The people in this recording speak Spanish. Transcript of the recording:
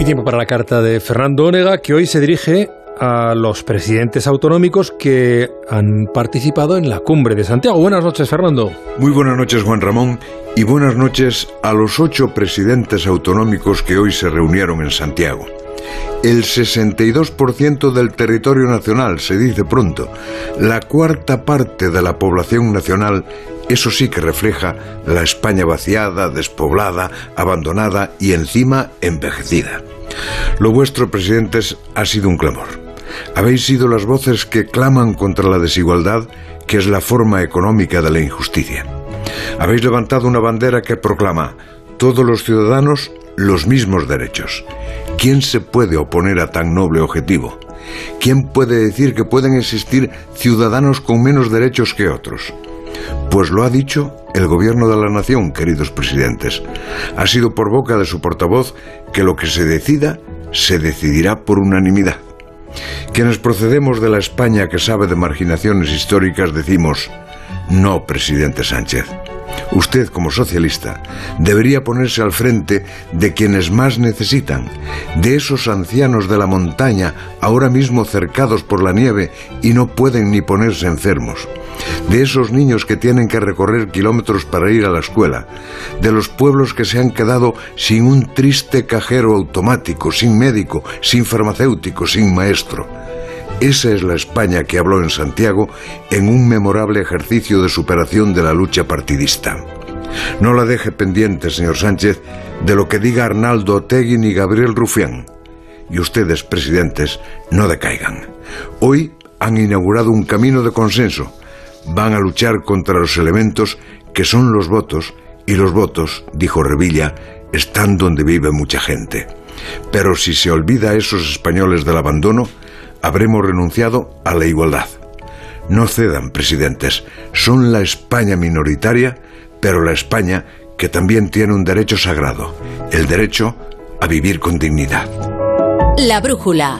Y tiempo para la carta de Fernando Onega, que hoy se dirige a los presidentes autonómicos que han participado en la cumbre de Santiago. Buenas noches, Fernando. Muy buenas noches, Juan Ramón, y buenas noches a los ocho presidentes autonómicos que hoy se reunieron en Santiago. El 62% del territorio nacional, se dice pronto, la cuarta parte de la población nacional, eso sí que refleja la España vaciada, despoblada, abandonada y encima envejecida. Lo vuestro, presidentes, ha sido un clamor. Habéis sido las voces que claman contra la desigualdad, que es la forma económica de la injusticia. Habéis levantado una bandera que proclama todos los ciudadanos los mismos derechos. ¿Quién se puede oponer a tan noble objetivo? ¿Quién puede decir que pueden existir ciudadanos con menos derechos que otros? Pues lo ha dicho el gobierno de la nación, queridos presidentes. Ha sido por boca de su portavoz que lo que se decida se decidirá por unanimidad. Quienes procedemos de la España que sabe de marginaciones históricas decimos, no, presidente Sánchez. Usted, como socialista, debería ponerse al frente de quienes más necesitan, de esos ancianos de la montaña, ahora mismo cercados por la nieve y no pueden ni ponerse enfermos, de esos niños que tienen que recorrer kilómetros para ir a la escuela, de los pueblos que se han quedado sin un triste cajero automático, sin médico, sin farmacéutico, sin maestro. Esa es la España que habló en Santiago en un memorable ejercicio de superación de la lucha partidista. No la deje pendiente, señor Sánchez, de lo que diga Arnaldo Otegui y Gabriel Rufián. Y ustedes, presidentes, no decaigan. Hoy han inaugurado un camino de consenso. Van a luchar contra los elementos que son los votos, y los votos, dijo Revilla, están donde vive mucha gente. Pero si se olvida a esos españoles del abandono, habremos renunciado a la igualdad. No cedan, presidentes. Son la España minoritaria, pero la España que también tiene un derecho sagrado, el derecho a vivir con dignidad. La brújula.